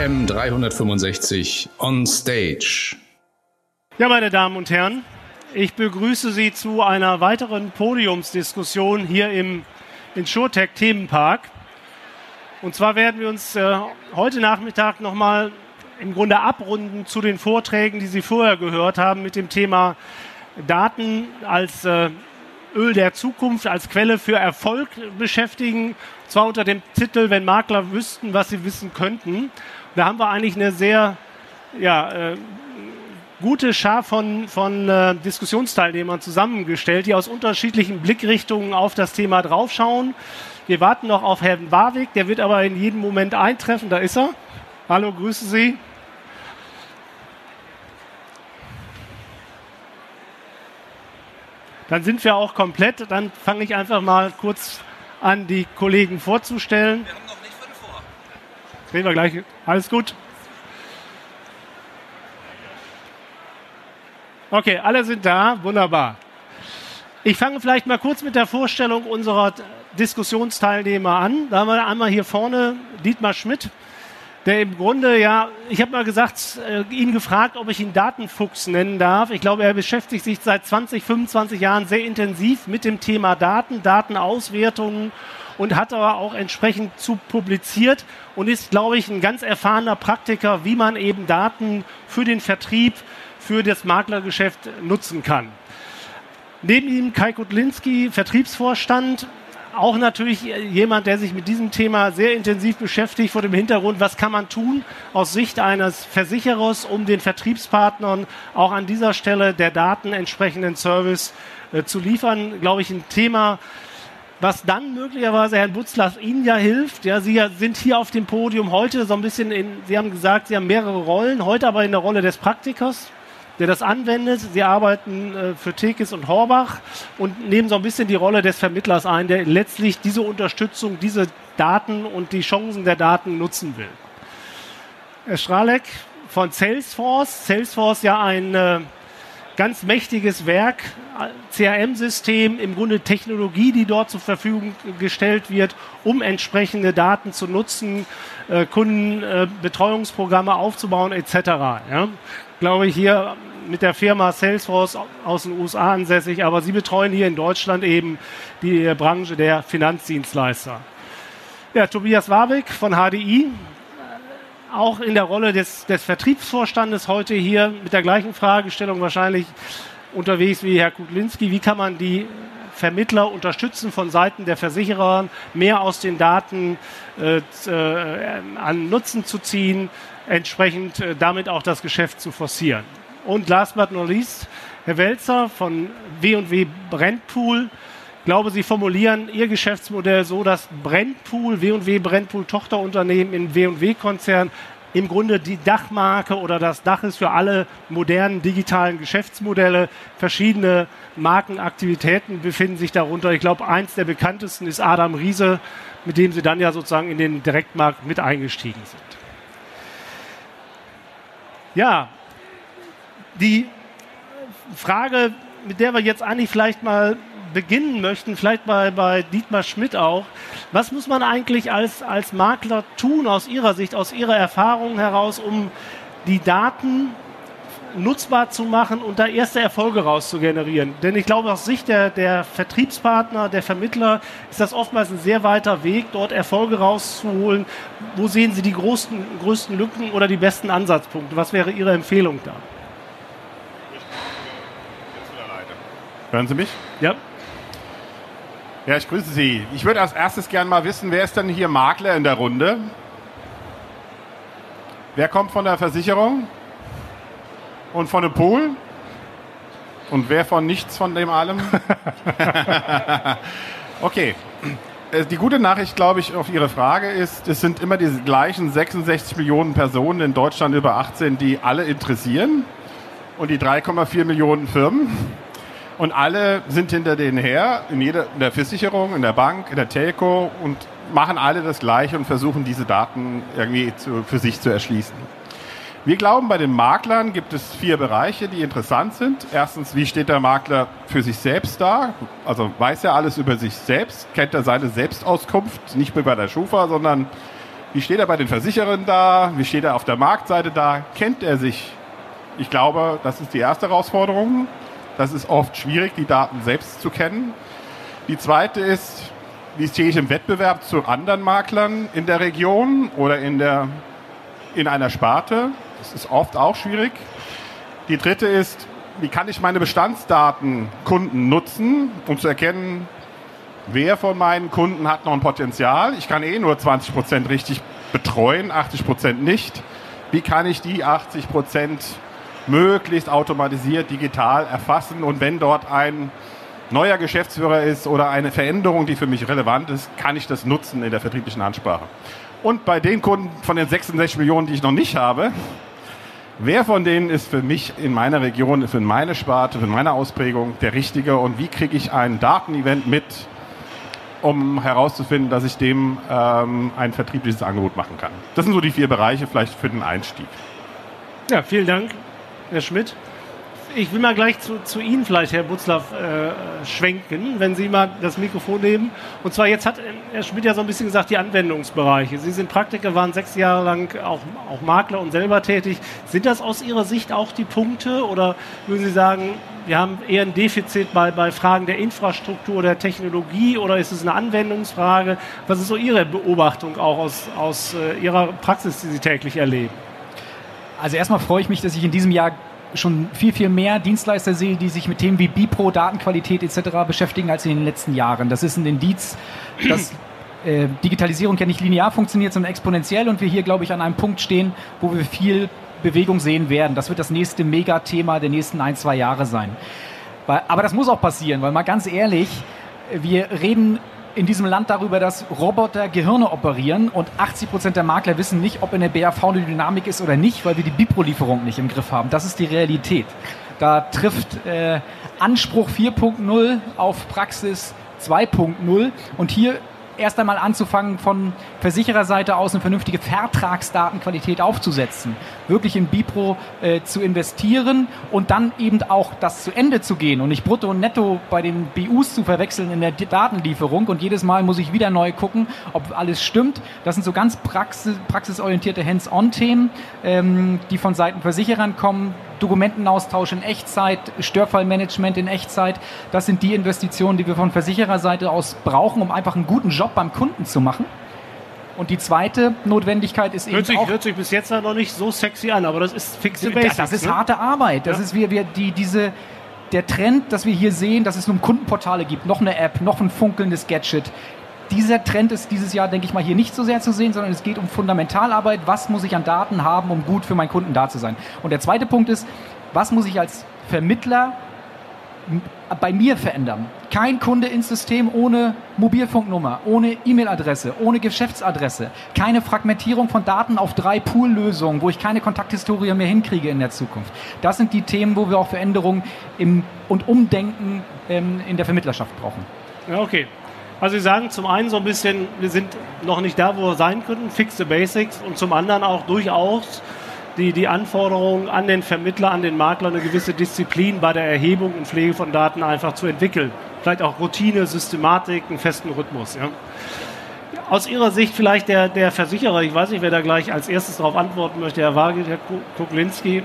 AM 365 on Stage. Ja, meine Damen und Herren, ich begrüße Sie zu einer weiteren Podiumsdiskussion hier im InsurTech Themenpark. Und zwar werden wir uns äh, heute Nachmittag nochmal im Grunde abrunden zu den Vorträgen, die Sie vorher gehört haben mit dem Thema Daten als äh, Öl der Zukunft, als Quelle für Erfolg beschäftigen. Zwar unter dem Titel, wenn Makler wüssten, was sie wissen könnten. Da haben wir eigentlich eine sehr ja, äh, gute Schar von, von äh, Diskussionsteilnehmern zusammengestellt, die aus unterschiedlichen Blickrichtungen auf das Thema draufschauen. Wir warten noch auf Herrn Warwick, der wird aber in jedem Moment eintreffen. Da ist er. Hallo, grüße Sie. Dann sind wir auch komplett. Dann fange ich einfach mal kurz an, die Kollegen vorzustellen. Wir haben noch nicht fünf vor. Reden wir gleich. Alles gut. Okay, alle sind da. Wunderbar. Ich fange vielleicht mal kurz mit der Vorstellung unserer Diskussionsteilnehmer an. Da haben wir einmal hier vorne Dietmar Schmidt der im Grunde ja, ich habe mal gesagt, äh, ihn gefragt, ob ich ihn Datenfuchs nennen darf. Ich glaube, er beschäftigt sich seit 20, 25 Jahren sehr intensiv mit dem Thema Daten, Datenauswertungen und hat aber auch entsprechend zu publiziert und ist, glaube ich, ein ganz erfahrener Praktiker, wie man eben Daten für den Vertrieb, für das Maklergeschäft nutzen kann. Neben ihm Kai Kutlinski, Vertriebsvorstand, auch natürlich jemand, der sich mit diesem Thema sehr intensiv beschäftigt, vor dem Hintergrund, was kann man tun aus Sicht eines Versicherers, um den Vertriebspartnern auch an dieser Stelle der Daten entsprechenden Service äh, zu liefern. Glaube ich, ein Thema, was dann möglicherweise Herrn Butzlaff Ihnen ja hilft. Ja, Sie sind hier auf dem Podium heute so ein bisschen in, Sie haben gesagt, Sie haben mehrere Rollen, heute aber in der Rolle des Praktikers der das anwendet. Sie arbeiten äh, für Tekis und Horbach und nehmen so ein bisschen die Rolle des Vermittlers ein, der letztlich diese Unterstützung, diese Daten und die Chancen der Daten nutzen will. Herr Stralek von Salesforce. Salesforce ja ein äh, ganz mächtiges Werk, CRM-System, im Grunde Technologie, die dort zur Verfügung gestellt wird, um entsprechende Daten zu nutzen, äh, Kundenbetreuungsprogramme aufzubauen etc. Ja. Glaube ich hier mit der Firma Salesforce aus den USA ansässig, aber sie betreuen hier in Deutschland eben die Branche der Finanzdienstleister. Ja, Tobias Warwick von HDI, auch in der Rolle des, des Vertriebsvorstandes heute hier mit der gleichen Fragestellung wahrscheinlich unterwegs wie Herr Kudlinski. Wie kann man die Vermittler unterstützen von Seiten der Versicherer, mehr aus den Daten äh, äh, an Nutzen zu ziehen, entsprechend äh, damit auch das Geschäft zu forcieren. Und last but not least, Herr Welzer von W&W Brennpool. Ich glaube, Sie formulieren Ihr Geschäftsmodell so, dass Brennpool, W&W Brennpool Tochterunternehmen im W&W-Konzern im Grunde die Dachmarke oder das Dach ist für alle modernen digitalen Geschäftsmodelle. Verschiedene Markenaktivitäten befinden sich darunter. Ich glaube, eins der bekanntesten ist Adam Riese, mit dem Sie dann ja sozusagen in den Direktmarkt mit eingestiegen sind. Ja, die Frage, mit der wir jetzt eigentlich vielleicht mal beginnen möchten, vielleicht bei, bei Dietmar Schmidt auch, was muss man eigentlich als, als Makler tun aus Ihrer Sicht, aus Ihrer Erfahrung heraus, um die Daten nutzbar zu machen und da erste Erfolge raus zu generieren. Denn ich glaube, aus Sicht der, der Vertriebspartner, der Vermittler, ist das oftmals ein sehr weiter Weg, dort Erfolge rauszuholen. Wo sehen Sie die größten, größten Lücken oder die besten Ansatzpunkte? Was wäre Ihre Empfehlung da? Hören Sie mich? Ja. Ja, ich grüße Sie. Ich würde als erstes gerne mal wissen, wer ist denn hier Makler in der Runde? Wer kommt von der Versicherung? Und von dem Pool? Und wer von nichts von dem allem? okay. Äh, die gute Nachricht, glaube ich, auf Ihre Frage ist, es sind immer diese gleichen 66 Millionen Personen in Deutschland über 18, die alle interessieren. Und die 3,4 Millionen Firmen. Und alle sind hinter denen her, in, jeder, in der Versicherung, in der Bank, in der Telco und machen alle das Gleiche und versuchen diese Daten irgendwie zu, für sich zu erschließen. Wir glauben, bei den Maklern gibt es vier Bereiche, die interessant sind. Erstens, wie steht der Makler für sich selbst da? Also weiß er alles über sich selbst? Kennt er seine Selbstauskunft? Nicht mehr bei der Schufa, sondern Wie steht er bei den Versicherern da? Wie steht er auf der Marktseite da? Kennt er sich? Ich glaube, das ist die erste Herausforderung. Das ist oft schwierig, die Daten selbst zu kennen. Die zweite ist, wie stehe ich im Wettbewerb zu anderen Maklern in der Region oder in, der, in einer Sparte? Das ist oft auch schwierig. Die dritte ist, wie kann ich meine Bestandsdaten Kunden nutzen, um zu erkennen, wer von meinen Kunden hat noch ein Potenzial. Ich kann eh nur 20 Prozent richtig betreuen, 80 Prozent nicht. Wie kann ich die 80 Prozent möglichst automatisiert digital erfassen und wenn dort ein neuer Geschäftsführer ist oder eine Veränderung, die für mich relevant ist, kann ich das nutzen in der vertrieblichen Ansprache. Und bei den Kunden von den 66 Millionen, die ich noch nicht habe, wer von denen ist für mich in meiner Region, für meine Sparte, für meine Ausprägung der richtige und wie kriege ich ein Datenevent mit, um herauszufinden, dass ich dem ähm, ein vertriebliches Angebot machen kann. Das sind so die vier Bereiche vielleicht für den Einstieg. Ja, vielen Dank, Herr Schmidt ich will mal gleich zu, zu Ihnen vielleicht, Herr Butzlaff, äh, schwenken, wenn Sie mal das Mikrofon nehmen. Und zwar jetzt hat Herr Schmidt ja so ein bisschen gesagt, die Anwendungsbereiche. Sie sind Praktiker, waren sechs Jahre lang auch, auch Makler und selber tätig. Sind das aus Ihrer Sicht auch die Punkte oder würden Sie sagen, wir haben eher ein Defizit bei, bei Fragen der Infrastruktur, der Technologie oder ist es eine Anwendungsfrage? Was ist so Ihre Beobachtung auch aus, aus äh, Ihrer Praxis, die Sie täglich erleben? Also erstmal freue ich mich, dass ich in diesem Jahr schon viel, viel mehr Dienstleister sehe, die sich mit Themen wie Bipro, Datenqualität etc. beschäftigen als in den letzten Jahren. Das ist ein Indiz, dass äh, Digitalisierung ja nicht linear funktioniert, sondern exponentiell und wir hier, glaube ich, an einem Punkt stehen, wo wir viel Bewegung sehen werden. Das wird das nächste Megathema der nächsten ein, zwei Jahre sein. Aber das muss auch passieren, weil mal ganz ehrlich, wir reden in diesem Land darüber, dass Roboter Gehirne operieren und 80 Prozent der Makler wissen nicht, ob in der BAV eine Dynamik ist oder nicht, weil wir die Bipro-Lieferung nicht im Griff haben. Das ist die Realität. Da trifft äh, Anspruch 4.0 auf Praxis 2.0 und hier erst einmal anzufangen, von Versichererseite aus eine vernünftige Vertragsdatenqualität aufzusetzen, wirklich in Bipro äh, zu investieren und dann eben auch das zu Ende zu gehen und nicht brutto und netto bei den BUs zu verwechseln in der Datenlieferung und jedes Mal muss ich wieder neu gucken, ob alles stimmt. Das sind so ganz praxis, praxisorientierte Hands-on-Themen, ähm, die von Seiten Versicherern kommen, Dokumentenaustausch in Echtzeit, Störfallmanagement in Echtzeit. Das sind die Investitionen, die wir von Versichererseite aus brauchen, um einfach einen guten Job beim Kunden zu machen. Und die zweite Notwendigkeit ist hört eben sich, auch... Hört sich bis jetzt noch nicht so sexy an, aber das ist fixe Basics. Das ist ne? harte Arbeit. Das Ja. ist, wir, wir, die, diese, der Trend, dass wir hier sehen, dass es nun Kundenportale gibt, noch eine App, noch ein funkelndes Gadget. Dieser Trend ist dieses Jahr, denke ich mal, hier nicht so sehr zu sehen, sondern es geht um Fundamentalarbeit. Was muss ich an Daten haben, um gut für meinen Kunden da zu sein? Und der zweite Punkt ist, was muss ich als Vermittler bei mir verändern? Kein Kunde ins System ohne Mobilfunknummer, ohne E-Mail-Adresse, ohne Geschäftsadresse, keine Fragmentierung von Daten auf drei Pool-Lösungen, wo ich keine Kontakthistorie mehr hinkriege in der Zukunft. Das sind die Themen, wo wir auch Veränderungen im, und Umdenken ähm, in der Vermittlerschaft brauchen. Okay. Also Sie sagen zum einen so ein bisschen, wir sind noch nicht da, wo wir sein könnten, fixe Basics und zum anderen auch durchaus die, die Anforderungen an den Vermittler, an den Makler, eine gewisse Disziplin bei der Erhebung und Pflege von Daten einfach zu entwickeln. Vielleicht auch Routine, Systematik, einen festen Rhythmus. Ja. Aus Ihrer Sicht vielleicht der, der Versicherer, ich weiß nicht, wer da gleich als erstes darauf antworten möchte, Herr Wagel, Herr Ku- Kuklinski.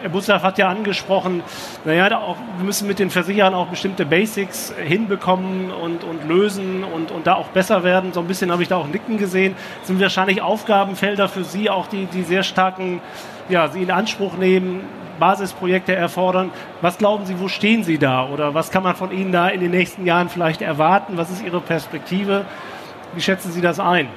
Herr Butzlaff hat ja angesprochen, naja, auch, wir müssen mit den Versicherern auch bestimmte Basics hinbekommen und, und lösen und, und da auch besser werden. So ein bisschen habe ich da auch Nicken gesehen. Das sind wahrscheinlich Aufgabenfelder für Sie, auch die, die sehr starken, ja, Sie in Anspruch nehmen, Basisprojekte erfordern. Was glauben Sie, wo stehen Sie da? Oder was kann man von Ihnen da in den nächsten Jahren vielleicht erwarten? Was ist Ihre Perspektive? Wie schätzen Sie das ein?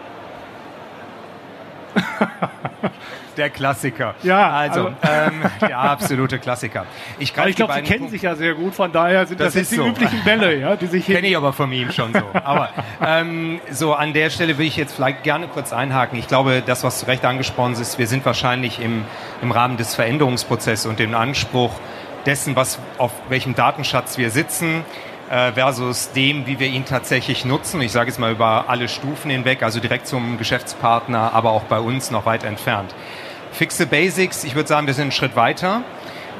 Der Klassiker. Ja, also, also- ähm, der absolute Klassiker. Ich, Aber ich glaube, Sie kennen Punkte- sich ja sehr gut, von daher sind das, Das die so. üblichen Bälle, ja, die sich Kenne ich aber von ihm schon so. Aber ähm, so an der Stelle will ich jetzt vielleicht gerne kurz einhaken. Ich glaube, das, was zu Recht angesprochen ist, wir sind wahrscheinlich im, im Rahmen des Veränderungsprozesses und dem Anspruch dessen, was auf welchem Datenschatz wir sitzen, äh, versus dem, wie wir ihn tatsächlich nutzen. Ich sage jetzt mal über alle Stufen hinweg, also direkt zum Geschäftspartner, aber auch bei uns noch weit entfernt. Fixe Basics, ich würde sagen, wir sind einen Schritt weiter.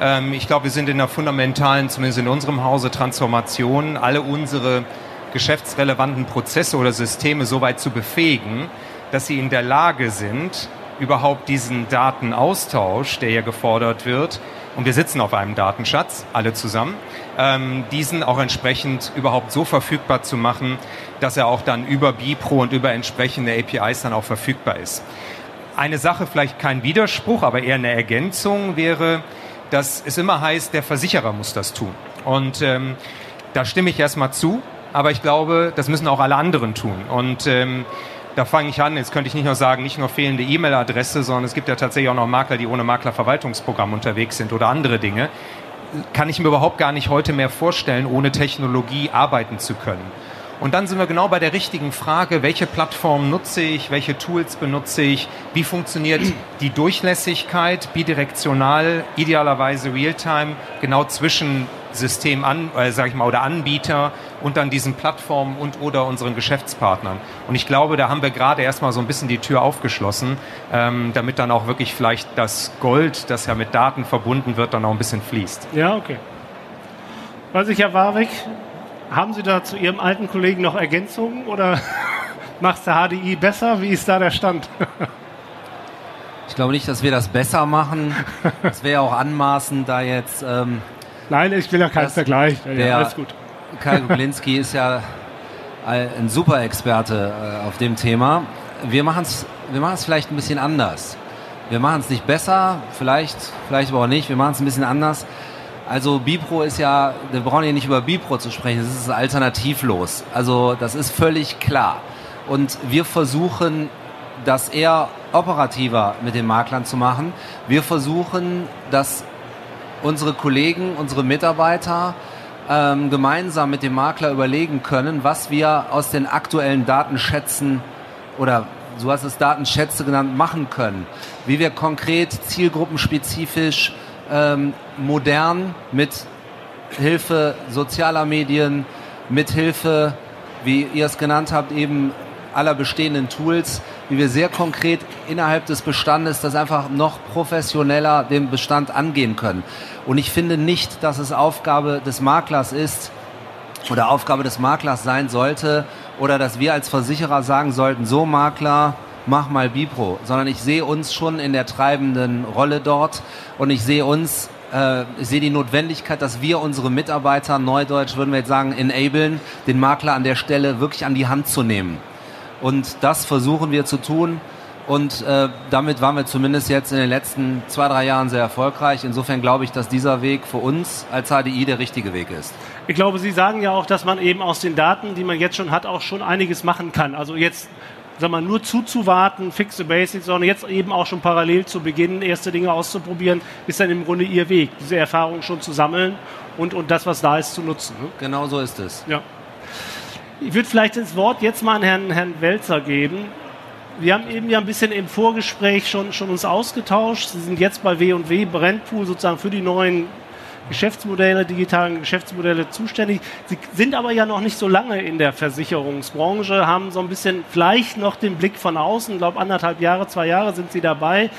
Ähm, ich glaube, wir sind in einer fundamentalen, zumindest in unserem Hause, Transformation, alle unsere geschäftsrelevanten Prozesse oder Systeme so weit zu befähigen, dass sie in der Lage sind, überhaupt diesen Datenaustausch, der hier gefordert wird, und wir sitzen auf einem Datenschatz, alle zusammen, ähm, diesen auch entsprechend überhaupt so verfügbar zu machen, dass er auch dann über Bipro und über entsprechende APIs dann auch verfügbar ist. Eine Sache, vielleicht kein Widerspruch, aber eher eine Ergänzung wäre, dass es immer heißt, der Versicherer muss das tun. Und ähm, da stimme ich erstmal zu, aber ich glaube, das müssen auch alle anderen tun. Und ähm, da fange ich an, jetzt könnte ich nicht nur sagen, nicht nur fehlende E-Mail-Adresse, sondern es gibt ja tatsächlich auch noch Makler, die ohne Maklerverwaltungsprogramm unterwegs sind oder andere Dinge. Kann ich mir überhaupt gar nicht heute mehr vorstellen, ohne Technologie arbeiten zu können. Und dann sind wir genau bei der richtigen Frage, welche Plattform nutze ich, welche Tools benutze ich, wie funktioniert die Durchlässigkeit, bidirektional, idealerweise Realtime, genau zwischen System an, äh, sag ich mal, oder Anbieter und dann diesen Plattformen und oder unseren Geschäftspartnern. Und ich glaube, da haben wir gerade erstmal so ein bisschen die Tür aufgeschlossen, ähm, damit dann auch wirklich vielleicht das Gold, das ja mit Daten verbunden wird, dann auch ein bisschen fließt. Ja, okay. Weiß ich, Herr Warwick, haben Sie da zu Ihrem alten Kollegen noch Ergänzungen oder macht der HDI besser? Wie ist da der Stand? ich glaube nicht, dass wir das besser machen. Es wäre auch anmaßend, da jetzt. Ähm, Nein, ich will ja keinen Vergleich. Ja, alles gut. Kai Gublinski ist ja ein super Experte äh, auf dem Thema. Wir machen es wir machen's vielleicht ein bisschen anders. Wir machen es nicht besser, vielleicht, vielleicht aber auch nicht. Wir machen es ein bisschen anders. Also Bipro ist ja, wir brauchen ja nicht über Bipro zu sprechen, das ist alternativlos. Also das ist völlig klar. Und wir versuchen, das eher operativer mit den Maklern zu machen. Wir versuchen, dass unsere Kollegen, unsere Mitarbeiter ähm, gemeinsam mit dem Makler überlegen können, was wir aus den aktuellen Datenschätzen oder so hast es Datenschätze genannt, machen können. Wie wir konkret zielgruppenspezifisch ähm, modern mit Hilfe sozialer Medien, mit Hilfe, wie ihr es genannt habt, eben aller bestehenden Tools, wie wir sehr konkret innerhalb des Bestandes das einfach noch professioneller den Bestand angehen können. Und ich finde nicht, dass es Aufgabe des Maklers ist oder Aufgabe des Maklers sein sollte oder dass wir als Versicherer sagen sollten, so Makler, mach mal Bipro, sondern ich sehe uns schon in der treibenden Rolle dort und ich sehe uns, äh, ich sehe die Notwendigkeit, dass wir unsere Mitarbeiter, neudeutsch würden wir jetzt sagen, enablen, den Makler an der Stelle wirklich an die Hand zu nehmen. Und das versuchen wir zu tun. Und äh, damit waren wir zumindest jetzt in den letzten zwei, drei Jahren sehr erfolgreich. Insofern glaube ich, dass dieser Weg für uns als HDI der richtige Weg ist. Ich glaube, Sie sagen ja auch, dass man eben aus den Daten, die man jetzt schon hat, auch schon einiges machen kann. Also jetzt sag mal, nur zuzuwarten, fixe Basics, sondern jetzt eben auch schon parallel zu beginnen, erste Dinge auszuprobieren, ist dann im Grunde Ihr Weg, diese Erfahrung schon zu sammeln und, und das, was da ist, zu nutzen. Ne? Genau so ist es. Ja. Ich würde vielleicht das Wort jetzt mal an Herrn, Herrn Welzer geben. Wir haben eben ja ein bisschen im Vorgespräch schon, schon uns ausgetauscht. Sie sind jetzt bei W&W Brennpool sozusagen für die neuen Geschäftsmodelle, digitalen Geschäftsmodelle zuständig. Sie sind aber ja noch nicht so lange in der Versicherungsbranche, haben so ein bisschen vielleicht noch den Blick von außen. Ich glaube, anderthalb Jahre, zwei Jahre sind Sie dabei.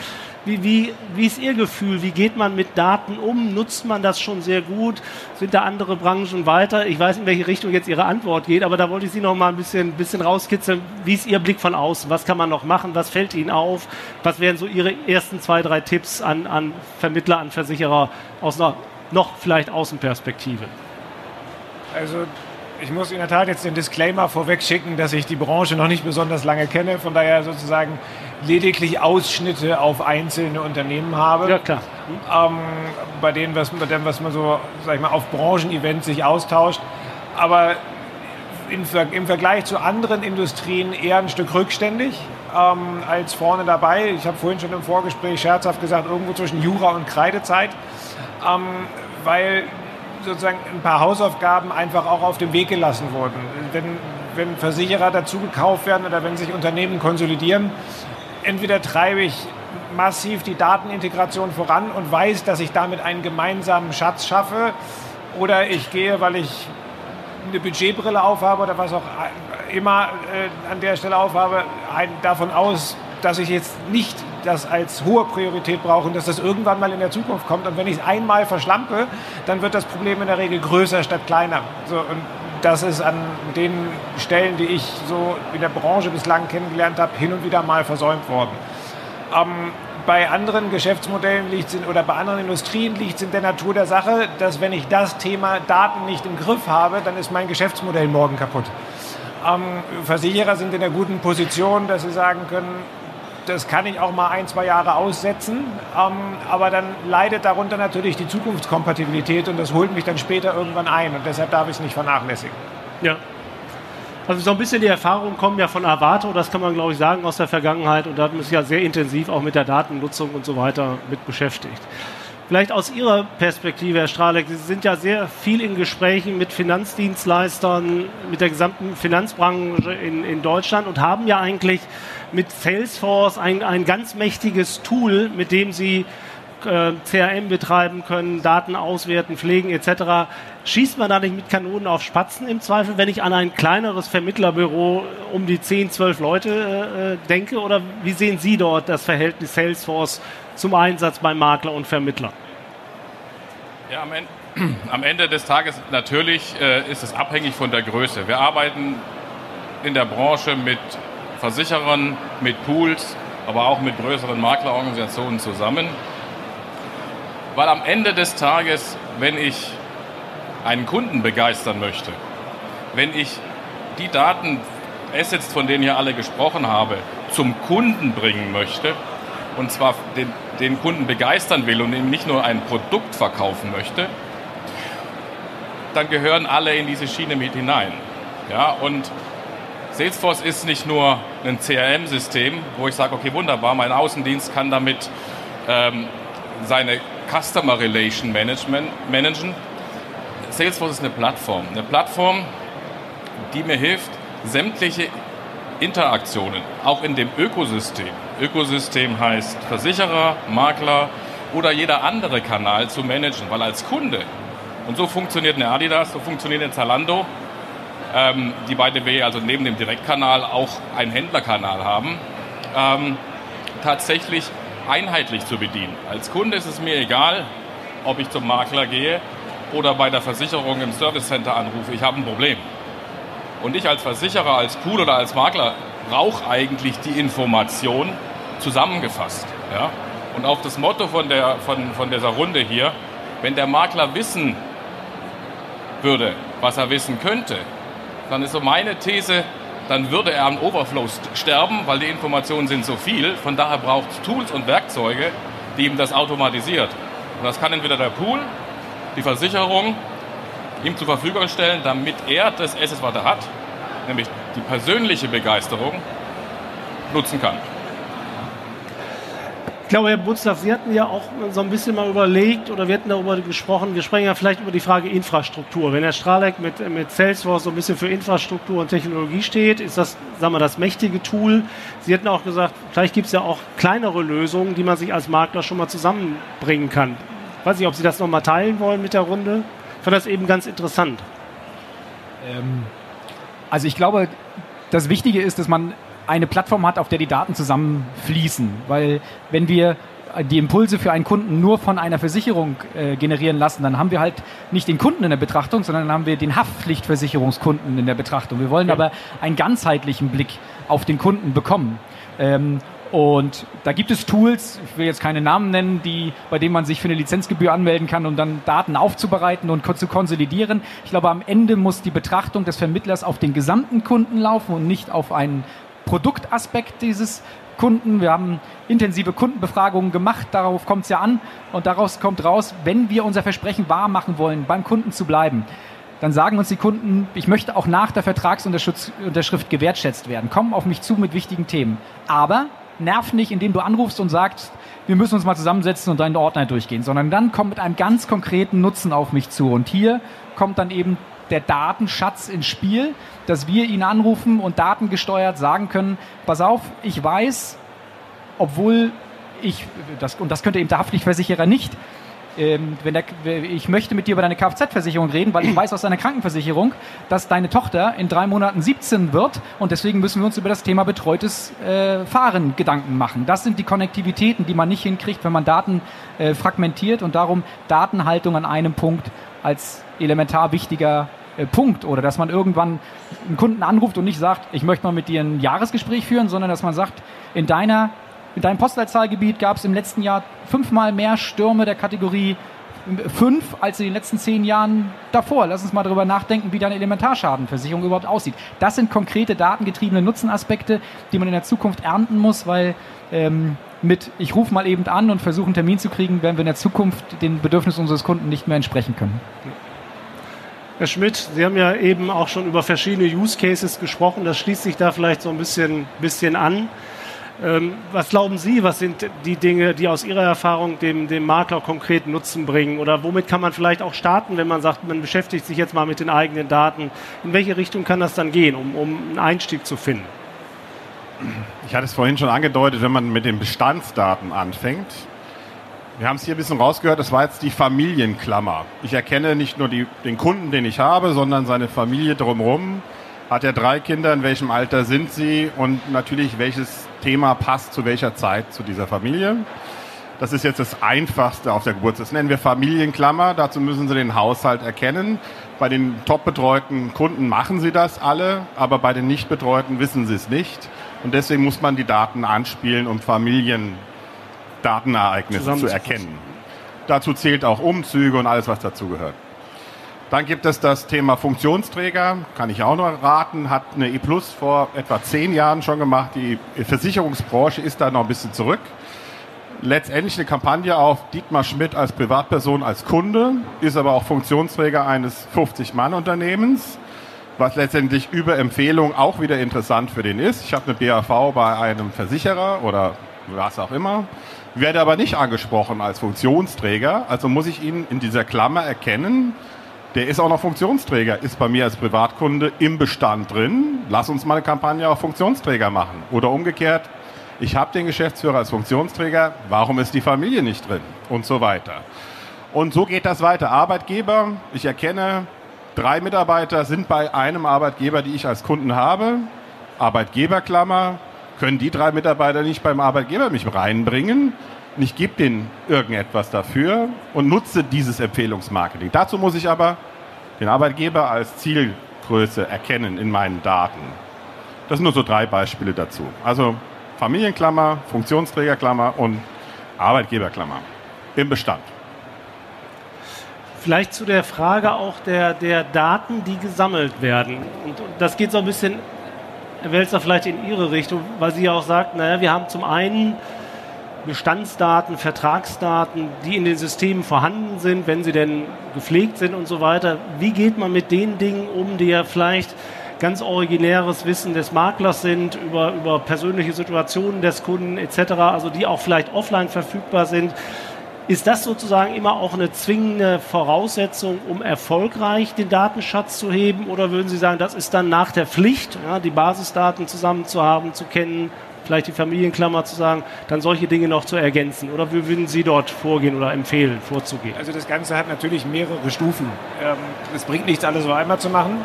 Wie, wie, wie ist Ihr Gefühl? Wie geht man mit Daten um? Nutzt man das schon sehr gut? Sind da andere Branchen weiter? Ich weiß, in welche Richtung jetzt Ihre Antwort geht, aber da wollte ich Sie noch mal ein bisschen, bisschen rauskitzeln. Wie ist Ihr Blick von außen? Was kann man noch machen? Was fällt Ihnen auf? Was wären so Ihre ersten zwei, drei Tipps an, an Vermittler, an Versicherer aus einer noch vielleicht Außenperspektive? Also ich muss in der Tat jetzt den Disclaimer vorweg schicken, dass ich die Branche noch nicht besonders lange kenne, von daher sozusagen lediglich Ausschnitte auf einzelne Unternehmen habe. Ja, klar. Ähm, bei denen, was, bei dem, was man so, sag ich mal, auf Branchenevents sich austauscht. Aber in, im Vergleich zu anderen Industrien eher ein Stück rückständig ähm, als vorne dabei. Ich habe vorhin schon im Vorgespräch scherzhaft gesagt, irgendwo zwischen Jura und Kreidezeit ähm, weil sozusagen ein paar Hausaufgaben einfach auch auf dem Weg gelassen wurden. Wenn, wenn Versicherer dazu gekauft werden oder wenn sich Unternehmen konsolidieren, entweder treibe ich massiv die Datenintegration voran und weiß, dass ich damit einen gemeinsamen Schatz schaffe, oder ich gehe, weil ich eine Budgetbrille aufhabe oder was auch immer äh, an der Stelle aufhabe, davon aus, dass ich jetzt nicht das als hohe Priorität brauche und dass das irgendwann mal in der Zukunft kommt. Und wenn ich es einmal verschlampe, dann wird das Problem in der Regel größer statt kleiner. So, und dass es an den Stellen, die ich so in der Branche bislang kennengelernt habe, hin und wieder mal versäumt worden. Ähm, bei anderen Geschäftsmodellen liegt es oder bei anderen Industrien liegt es in der Natur der Sache, dass wenn ich das Thema Daten nicht im Griff habe, dann ist mein Geschäftsmodell morgen kaputt. Ähm, Versicherer sind in der guten Position, dass sie sagen können, das kann ich auch mal ein, zwei Jahre aussetzen, ähm, aber dann leidet darunter natürlich die Zukunftskompatibilität und das holt mich dann später irgendwann ein und deshalb darf ich es nicht vernachlässigen. Ja. Also so ein bisschen die Erfahrungen kommen ja von Avato, das kann man glaube ich sagen aus der Vergangenheit und da hat man sich ja sehr intensiv auch mit der Datennutzung und so weiter mit beschäftigt. Vielleicht aus Ihrer Perspektive, Herr Strahleck, Sie sind ja sehr viel in Gesprächen mit Finanzdienstleistern, mit der gesamten Finanzbranche in, in Deutschland und haben ja eigentlich mit Salesforce ein, ein ganz mächtiges Tool, mit dem Sie äh, CRM betreiben können, Daten auswerten, pflegen etc. Schießt man da nicht mit Kanonen auf Spatzen im Zweifel, wenn ich an ein kleineres Vermittlerbüro um die 10, 12 Leute äh, äh, denke? Oder wie sehen Sie dort das Verhältnis Salesforce zum Einsatz bei Makler und Vermittler? Ja, am Ende, am Ende des Tages natürlich äh, ist es abhängig von der Größe. Wir arbeiten in der Branche mit Versicherern, mit Pools, aber auch mit größeren Maklerorganisationen zusammen. Weil am Ende des Tages, wenn ich einen Kunden begeistern möchte, wenn ich die Daten, Assets, von denen hier alle gesprochen habe, zum Kunden bringen möchte, und zwar den, den Kunden begeistern will und ihm nicht nur ein Produkt verkaufen möchte, dann gehören alle in diese Schiene mit hinein. Ja, und Salesforce ist nicht nur ein CRM-System, wo ich sage, okay, wunderbar, mein Außendienst kann damit ähm, seine Customer Relation Management managen. Salesforce ist eine Plattform. Eine Plattform, die mir hilft, sämtliche Interaktionen, auch in dem Ökosystem. Ökosystem heißt Versicherer, Makler oder jeder andere Kanal zu managen, weil als Kunde, und so funktioniert eine Adidas, so funktioniert eine Zalando, ähm, die beide W, also neben dem Direktkanal auch einen Händlerkanal haben, ähm, tatsächlich einheitlich zu bedienen. Als Kunde ist es mir egal, ob ich zum Makler gehe oder bei der Versicherung im Service Center anrufe, ich habe ein Problem. Und ich als Versicherer, als Pool oder als Makler brauche eigentlich die Information zusammengefasst. Ja? Und auf das Motto von, der, von, von dieser Runde hier, wenn der Makler wissen würde, was er wissen könnte, dann ist so meine These, dann würde er am Overflow sterben, weil die Informationen sind so viel. Von daher braucht es Tools und Werkzeuge, die ihm das automatisiert. Und das kann entweder der Pool, die Versicherung ihm zur Verfügung stellen, damit er das Asset, was er hat, nämlich die persönliche Begeisterung, nutzen kann. Ich glaube, Herr Butzlaff, Sie hatten ja auch so ein bisschen mal überlegt oder wir hatten darüber gesprochen, wir sprechen ja vielleicht über die Frage Infrastruktur. Wenn Herr Strahleck mit, mit Salesforce so ein bisschen für Infrastruktur und Technologie steht, ist das, sagen wir, das mächtige Tool. Sie hatten auch gesagt, vielleicht gibt es ja auch kleinere Lösungen, die man sich als Makler schon mal zusammenbringen kann. Ich weiß nicht, ob Sie das nochmal teilen wollen mit der Runde. Ich fand das eben ganz interessant. Ähm, also ich glaube, das Wichtige ist, dass man eine Plattform hat, auf der die Daten zusammenfließen. Weil wenn wir die Impulse für einen Kunden nur von einer Versicherung äh, generieren lassen, dann haben wir halt nicht den Kunden in der Betrachtung, sondern dann haben wir den Haftpflichtversicherungskunden in der Betrachtung. Wir wollen ja. aber einen ganzheitlichen Blick auf den Kunden bekommen. Ähm, und da gibt es Tools, ich will jetzt keine Namen nennen, die, bei denen man sich für eine Lizenzgebühr anmelden kann, um dann Daten aufzubereiten und zu konsolidieren. Ich glaube, am Ende muss die Betrachtung des Vermittlers auf den gesamten Kunden laufen und nicht auf einen Produktaspekt dieses Kunden. Wir haben intensive Kundenbefragungen gemacht, darauf kommt es ja an und daraus kommt raus, wenn wir unser Versprechen wahr machen wollen, beim Kunden zu bleiben, dann sagen uns die Kunden, ich möchte auch nach der Vertragsunterschrift gewertschätzt werden. Komm auf mich zu mit wichtigen Themen. Aber nerv nicht, indem du anrufst und sagst, wir müssen uns mal zusammensetzen und deinen Ordner durchgehen, sondern dann komm mit einem ganz konkreten Nutzen auf mich zu. Und hier kommt dann eben der Datenschatz ins Spiel, dass wir ihn anrufen und datengesteuert sagen können, pass auf, ich weiß, obwohl ich, das, und das könnte eben der Haftpflichtversicherer nicht, ähm, wenn der, ich möchte mit dir über deine Kfz-Versicherung reden, weil ich weiß aus deiner Krankenversicherung, dass deine Tochter in drei Monaten 17 wird und deswegen müssen wir uns über das Thema betreutes äh, Fahren Gedanken machen. Das sind die Konnektivitäten, die man nicht hinkriegt, wenn man Daten äh, fragmentiert und darum Datenhaltung an einem Punkt als elementar wichtiger äh, Punkt oder dass man irgendwann einen Kunden anruft und nicht sagt, ich möchte mal mit dir ein Jahresgespräch führen, sondern dass man sagt, in deiner in deinem Postleitzahlgebiet gab es im letzten Jahr fünfmal mehr Stürme der Kategorie 5 als in den letzten zehn Jahren davor. Lass uns mal darüber nachdenken, wie deine Elementarschadenversicherung überhaupt aussieht. Das sind konkrete datengetriebene Nutzenaspekte, die man in der Zukunft ernten muss, weil ähm, mit ich rufe mal eben an und versuche einen Termin zu kriegen, werden wir in der Zukunft den Bedürfnissen unseres Kunden nicht mehr entsprechen können. Herr Schmidt, Sie haben ja eben auch schon über verschiedene Use Cases gesprochen. Das schließt sich da vielleicht so ein bisschen, bisschen an. Ähm, was glauben Sie, was sind die Dinge, die aus Ihrer Erfahrung dem, dem Makler konkret Nutzen bringen? Oder womit kann man vielleicht auch starten, wenn man sagt, man beschäftigt sich jetzt mal mit den eigenen Daten? In welche Richtung kann das dann gehen, um, um einen Einstieg zu finden? Ich hatte es vorhin schon angedeutet, wenn man mit den Bestandsdaten anfängt. Wir haben es hier ein bisschen rausgehört, das war jetzt die Familienklammer. Ich erkenne nicht nur die, den Kunden, den ich habe, sondern seine Familie drumherum. Hat er drei Kinder, in welchem Alter sind sie und natürlich welches Thema passt zu welcher Zeit zu dieser Familie. Das ist jetzt das Einfachste auf der Geburt. Das nennen wir Familienklammer. Dazu müssen Sie den Haushalt erkennen. Bei den top betreuten Kunden machen Sie das alle, aber bei den nicht betreuten wissen Sie es nicht. Und deswegen muss man die Daten anspielen, um Familiendatenereignisse zu erkennen. Dazu zählt auch Umzüge und alles, was dazugehört. Dann gibt es das Thema Funktionsträger, kann ich auch noch raten, hat eine E Plus vor etwa zehn Jahren schon gemacht. Die Versicherungsbranche ist da noch ein bisschen zurück. Letztendlich eine Kampagne auf Dietmar Schmidt als Privatperson, als Kunde, ist aber auch Funktionsträger eines 50-Mann-Unternehmens, was letztendlich über Empfehlung auch wieder interessant für den ist. Ich habe eine BAV bei einem Versicherer oder was auch immer, werde aber nicht angesprochen als Funktionsträger, also muss ich ihn in dieser Klammer erkennen, der ist auch noch Funktionsträger, ist bei mir als Privatkunde im Bestand drin. Lass uns mal eine Kampagne auf Funktionsträger machen. Oder umgekehrt, ich habe den Geschäftsführer als Funktionsträger, warum ist die Familie nicht drin? Und so weiter. Und so geht das weiter. Arbeitgeber, ich erkenne, drei Mitarbeiter sind bei einem Arbeitgeber, die ich als Kunden habe. Arbeitgeberklammer, können die drei Mitarbeiter nicht beim Arbeitgeber mich reinbringen? ich gebe denen irgendetwas dafür und nutze dieses Empfehlungsmarketing. Dazu muss ich aber den Arbeitgeber als Zielgröße erkennen in meinen Daten. Das sind nur so drei Beispiele dazu. Also Familienklammer, Funktionsträgerklammer und Arbeitgeberklammer im Bestand. Vielleicht zu der Frage auch der, der Daten, die gesammelt werden. Und, und das geht so ein bisschen, Herr Welzer, vielleicht in Ihre Richtung, weil Sie ja auch sagt, naja, wir haben zum einen Bestandsdaten, Vertragsdaten, die in den Systemen vorhanden sind, wenn sie denn gepflegt sind und so weiter. Wie geht man mit den Dingen um, die ja vielleicht ganz originäres Wissen des Maklers sind, über, über persönliche Situationen des Kunden etc., also die auch vielleicht offline verfügbar sind. Ist das sozusagen immer auch eine zwingende Voraussetzung, um erfolgreich den Datenschatz zu heben? Oder würden Sie sagen, das ist dann nach der Pflicht, ja, die Basisdaten zusammen zu haben, zu kennen vielleicht die Familienklammer zu sagen, dann solche Dinge noch zu ergänzen? Oder wie würden Sie dort vorgehen oder empfehlen, vorzugehen? Also das Ganze hat natürlich mehrere Stufen. Ähm, es bringt nichts, alles auf einmal zu machen,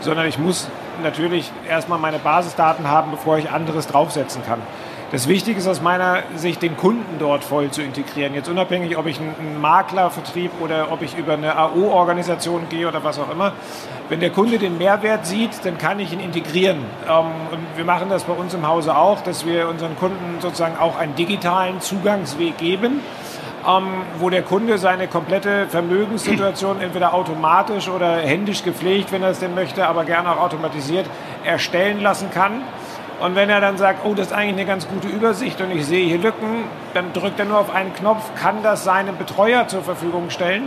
sondern ich muss natürlich erstmal meine Basisdaten haben, bevor ich anderes draufsetzen kann. Das Wichtige ist aus meiner Sicht, den Kunden dort voll zu integrieren. Jetzt unabhängig, ob ich einen Maklervertrieb oder ob ich über eine AO-Organisation gehe oder was auch immer. Wenn der Kunde den Mehrwert sieht, dann kann ich ihn integrieren. Ähm, und wir machen das bei uns im Hause auch, dass wir unseren Kunden sozusagen auch einen digitalen Zugangsweg geben. Ähm, wo der Kunde seine komplette Vermögenssituation entweder automatisch oder händisch gepflegt, wenn er es denn möchte, aber gerne auch automatisiert erstellen lassen kann. Und wenn er dann sagt, oh, das ist eigentlich eine ganz gute Übersicht und ich sehe hier Lücken, dann drückt er nur auf einen Knopf, kann das seinem Betreuer zur Verfügung stellen.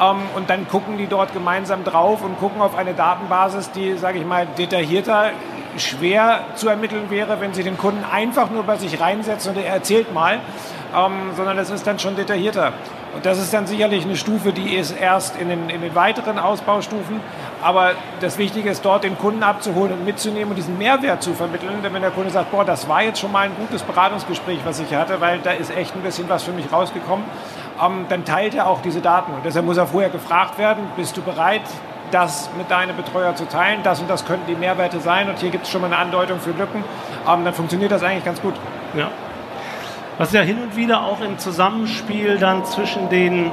Ähm, und dann gucken die dort gemeinsam drauf und gucken auf eine Datenbasis, die, sage ich mal, detaillierter, schwer zu ermitteln wäre, wenn sie den Kunden einfach nur bei sich reinsetzen und er erzählt mal, ähm, sondern das ist dann schon detaillierter. Und das ist dann sicherlich eine Stufe, die ist erst in den, in den weiteren Ausbaustufen. Aber das Wichtige ist, dort den Kunden abzuholen und mitzunehmen und diesen Mehrwert zu vermitteln. Denn wenn der Kunde sagt, boah, das war jetzt schon mal ein gutes Beratungsgespräch, was ich hatte, weil da ist echt ein bisschen was für mich rausgekommen, ähm, dann teilt er auch diese Daten. Und deshalb muss er vorher gefragt werden, bist du bereit, das mit deinem Betreuer zu teilen? Das und das könnten die Mehrwerte sein. Und hier gibt es schon mal eine Andeutung für Lücken. Ähm, dann funktioniert das eigentlich ganz gut. Ja. Was ja hin und wieder auch im Zusammenspiel dann zwischen den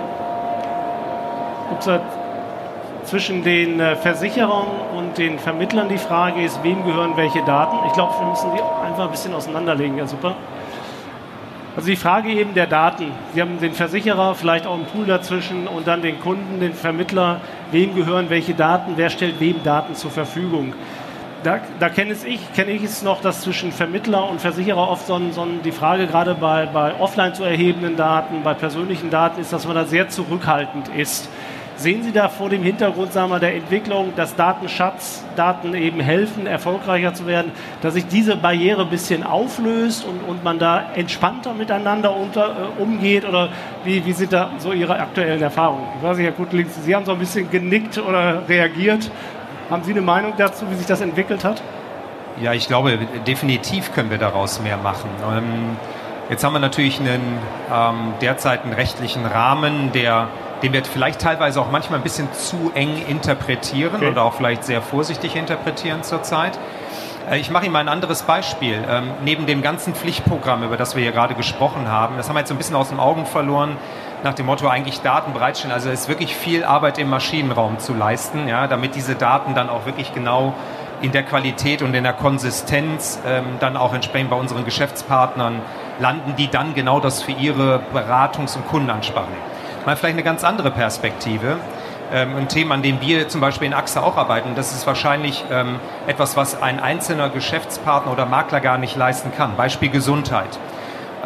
zwischen den äh, Versicherern und den Vermittlern die Frage ist, wem gehören welche Daten. Ich glaube, wir müssen die einfach ein bisschen auseinanderlegen. Ja, super. Also die Frage eben der Daten. Sie haben den Versicherer, vielleicht auch einen Pool dazwischen und dann den Kunden, den Vermittler. Wem gehören welche Daten? Wer stellt wem Daten zur Verfügung? Da, da kenne ich, kenn ich es noch, dass zwischen Vermittler und Versicherer oft so, so die Frage gerade bei, bei offline zu erhebenden Daten, bei persönlichen Daten ist, dass man da sehr zurückhaltend ist. Sehen Sie da vor dem Hintergrund sagen wir, der Entwicklung, dass Datenschatz, Daten eben helfen, erfolgreicher zu werden, dass sich diese Barriere ein bisschen auflöst und, und man da entspannter miteinander unter, äh, umgeht? Oder wie, wie sind da so Ihre aktuellen Erfahrungen? Ich weiß nicht, Herr Kutlings, Sie haben so ein bisschen genickt oder reagiert. Haben Sie eine Meinung dazu, wie sich das entwickelt hat? Ja, ich glaube, definitiv können wir daraus mehr machen. Ähm, jetzt haben wir natürlich einen ähm, derzeit einen rechtlichen Rahmen, der den wir vielleicht teilweise auch manchmal ein bisschen zu eng interpretieren okay. oder auch vielleicht sehr vorsichtig interpretieren zurzeit. Äh, ich mache Ihnen mal ein anderes Beispiel. Ähm, neben dem ganzen Pflichtprogramm, über das wir hier gerade gesprochen haben, das haben wir jetzt so ein bisschen aus den Augen verloren, nach dem Motto eigentlich Daten bereitstellen. Also ist wirklich viel Arbeit im Maschinenraum zu leisten, ja, damit diese Daten dann auch wirklich genau in der Qualität und in der Konsistenz ähm, dann auch entsprechend bei unseren Geschäftspartnern landen, die dann genau das für ihre Beratungs- und Kundenansprache nehmen mal vielleicht eine ganz andere Perspektive. Ähm, ein Thema, an dem wir zum Beispiel in AXA auch arbeiten, das ist wahrscheinlich ähm, etwas, was ein einzelner Geschäftspartner oder Makler gar nicht leisten kann. Beispiel Gesundheit.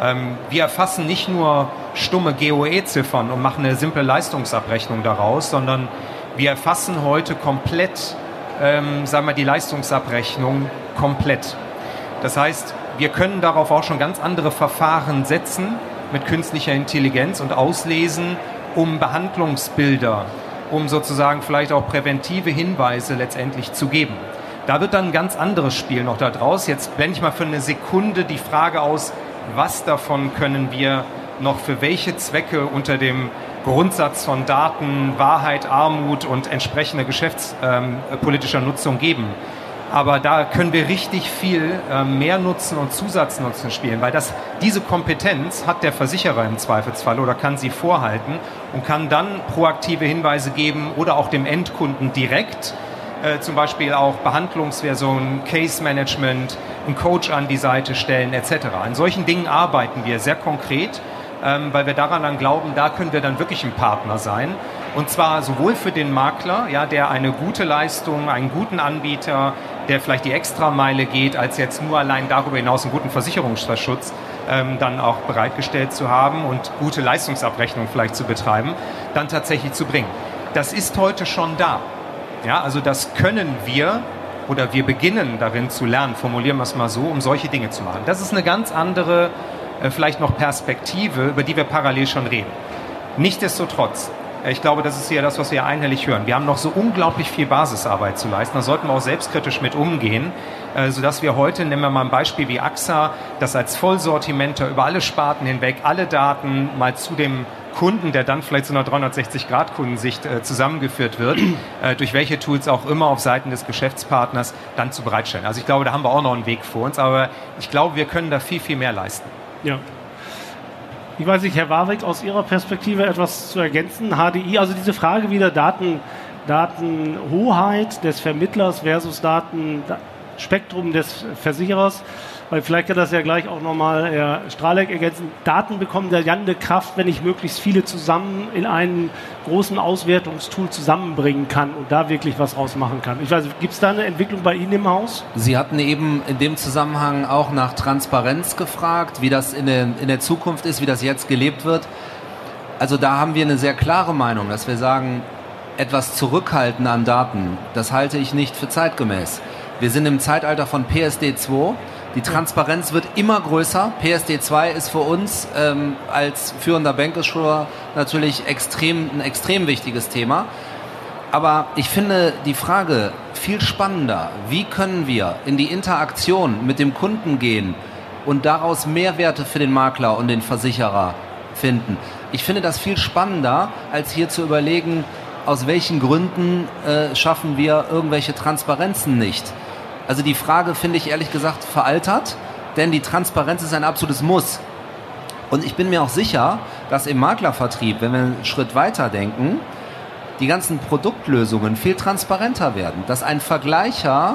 Ähm, wir erfassen nicht nur stumme GOE-Ziffern und machen eine simple Leistungsabrechnung daraus, sondern wir erfassen heute komplett, ähm, sagen wir, die Leistungsabrechnung komplett. Das heißt, wir können darauf auch schon ganz andere Verfahren setzen, mit künstlicher Intelligenz und auslesen, um Behandlungsbilder, um sozusagen vielleicht auch präventive Hinweise letztendlich zu geben. Da wird dann ein ganz anderes Spiel noch da draus. Jetzt blende ich mal für eine Sekunde die Frage aus, was davon können wir noch für welche Zwecke unter dem Grundsatz von Daten, Wahrheit, Armut und entsprechender geschäftspolitischer ähm, Nutzung geben. Aber da können wir richtig viel äh, mehr Nutzen und Zusatznutzen spielen, weil das, diese Kompetenz hat der Versicherer im Zweifelsfall oder kann sie vorhalten und kann dann proaktive Hinweise geben oder auch dem Endkunden direkt äh, zum Beispiel auch Behandlungsversionen, Case Management, einen Coach an die Seite stellen etc. An solchen Dingen arbeiten wir sehr konkret, ähm, weil wir daran dann glauben, da können wir dann wirklich ein Partner sein. Und zwar sowohl für den Makler, ja, der eine gute Leistung, einen guten Anbieter, der vielleicht die Extrameile geht, als jetzt nur allein darüber hinaus einen guten Versicherungsschutz ähm, dann auch bereitgestellt zu haben und gute Leistungsabrechnung vielleicht zu betreiben, dann tatsächlich zu bringen. Das ist heute schon da. Ja, also das können wir oder wir beginnen darin zu lernen, formulieren wir es mal so, um solche Dinge zu machen. Das ist eine ganz andere, äh, vielleicht noch Perspektive, über die wir parallel schon reden. Nichtsdestotrotz, ich glaube, das ist ja das, was wir einhellig hören. Wir haben noch so unglaublich viel Basisarbeit zu leisten. Da sollten wir auch selbstkritisch mit umgehen, äh, sodass wir heute, nehmen wir mal ein Beispiel wie AXA, das als Vollsortimenter über alle Sparten hinweg alle Daten mal zu dem Kunden, der dann vielleicht zu einer 360-Grad-Kundensicht äh, zusammengeführt wird, äh, durch welche Tools auch immer auf Seiten des Geschäftspartners dann zu bereitstellen. Also ich glaube, da haben wir auch noch einen Weg vor uns, aber ich glaube, wir können da viel, viel mehr leisten. Ja, ich weiß nicht, Herr Warwick, aus Ihrer Perspektive etwas zu ergänzen. HDI, also diese Frage wieder Daten, Datenhoheit des Vermittlers versus Datenspektrum des Versicherers weil vielleicht kann das ja gleich auch nochmal Herr Strahleck ergänzen. Daten bekommen der Jande Kraft, wenn ich möglichst viele zusammen in einen großen Auswertungstool zusammenbringen kann und da wirklich was rausmachen kann. Ich weiß, gibt es da eine Entwicklung bei Ihnen im Haus? Sie hatten eben in dem Zusammenhang auch nach Transparenz gefragt, wie das in der, in der Zukunft ist, wie das jetzt gelebt wird. Also da haben wir eine sehr klare Meinung, dass wir sagen, etwas zurückhalten an Daten, das halte ich nicht für zeitgemäß. Wir sind im Zeitalter von PSD 2 die Transparenz wird immer größer. PSD2 ist für uns ähm, als führender Bankissuer natürlich extrem, ein extrem wichtiges Thema. Aber ich finde die Frage viel spannender. Wie können wir in die Interaktion mit dem Kunden gehen und daraus Mehrwerte für den Makler und den Versicherer finden? Ich finde das viel spannender, als hier zu überlegen, aus welchen Gründen äh, schaffen wir irgendwelche Transparenzen nicht. Also die Frage finde ich ehrlich gesagt veraltert, denn die Transparenz ist ein absolutes Muss. Und ich bin mir auch sicher, dass im Maklervertrieb, wenn wir einen Schritt weiter denken, die ganzen Produktlösungen viel transparenter werden, dass ein Vergleicher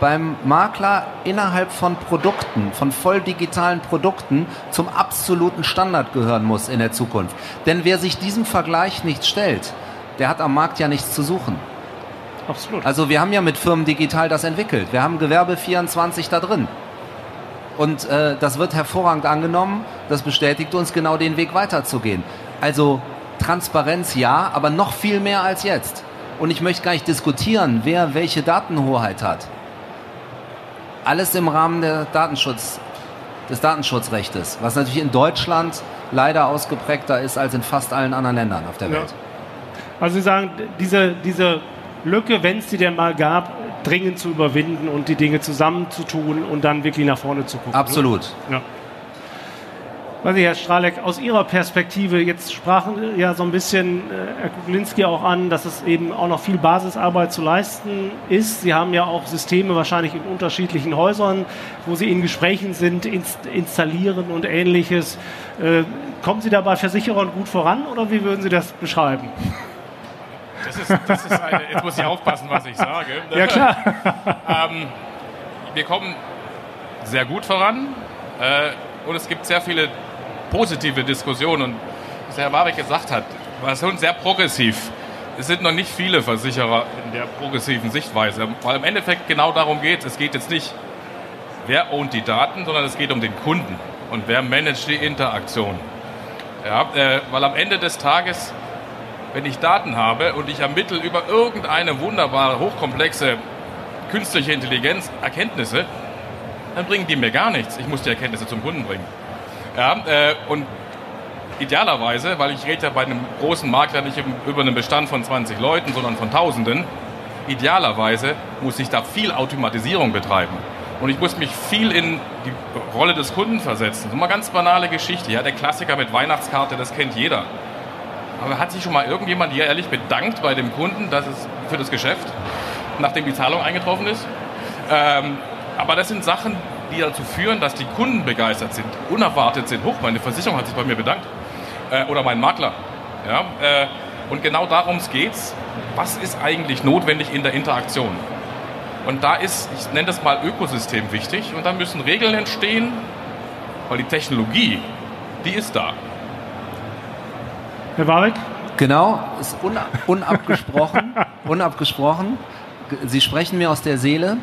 beim Makler innerhalb von Produkten, von voll digitalen Produkten zum absoluten Standard gehören muss in der Zukunft. Denn wer sich diesem Vergleich nicht stellt, der hat am Markt ja nichts zu suchen. Absolut. Also wir haben ja mit Firmen digital das entwickelt. Wir haben Gewerbe 24 da drin. Und äh, das wird hervorragend angenommen. Das bestätigt uns genau den Weg weiterzugehen. Also Transparenz ja, aber noch viel mehr als jetzt. Und ich möchte gar nicht diskutieren, wer welche Datenhoheit hat. Alles im Rahmen der Datenschutz, des Datenschutzrechtes, was natürlich in Deutschland leider ausgeprägter ist als in fast allen anderen Ländern auf der Ja. Welt. Also Sie sagen, diese, diese Lücke, wenn es die denn mal gab, dringend zu überwinden und die Dinge zusammenzutun und dann wirklich nach vorne zu gucken. Absolut. Ne? Ja. Weiß ich, Herr Straleck, aus Ihrer Perspektive, jetzt sprachen ja so ein bisschen äh, Herr Kuklinski auch an, dass es eben auch noch viel Basisarbeit zu leisten ist. Sie haben ja auch Systeme wahrscheinlich in unterschiedlichen Häusern, wo Sie in Gesprächen sind, inst installieren und ähnliches. Äh, kommen Sie da bei Versicherern gut voran oder wie würden Sie das beschreiben? Das ist, das ist eine, jetzt muss ich aufpassen, was ich sage. Ja klar. Ähm, wir kommen sehr gut voran äh, und es gibt sehr viele positive Diskussionen. Und was Herr Warwick gesagt hat, war schon sehr progressiv. Es sind noch nicht viele Versicherer in der progressiven Sichtweise, weil im Endeffekt genau darum geht es. Geht jetzt nicht, wer ownt die Daten, sondern es geht um den Kunden und wer managt die Interaktion. Ja, äh, weil am Ende des Tages, wenn ich Daten habe und ich ermittle über irgendeine wunderbare, hochkomplexe künstliche Intelligenz Erkenntnisse, dann bringen die mir gar nichts. Ich muss die Erkenntnisse zum Kunden bringen. Ja, äh, und idealerweise, weil ich rede ja bei einem großen Makler nicht über einen Bestand von 20 Leuten, sondern von Tausenden, idealerweise muss ich da viel Automatisierung betreiben. Und ich muss mich viel in die Rolle des Kunden versetzen. So mal ganz banale Geschichte. Ja, der Klassiker mit Weihnachtskarte, das kennt jeder. Aber hat sich schon mal irgendjemand hier ehrlich bedankt bei dem Kunden dass es für das Geschäft, nachdem die Zahlung eingetroffen ist? Ähm, aber das sind Sachen, die dazu führen, dass die Kunden begeistert sind, unerwartet sind. Hoch, meine Versicherung hat sich bei mir bedankt. Äh, oder mein Makler. Ja, äh, und genau darum geht's. Was ist eigentlich notwendig in der Interaktion? Und da ist, ich nenne das mal Ökosystem wichtig. Und da müssen Regeln entstehen, weil die Technologie, die ist da. Herr Warwick? Genau, ist una unabgesprochen. unabgesprochen. Sie sprechen mir aus der Seele.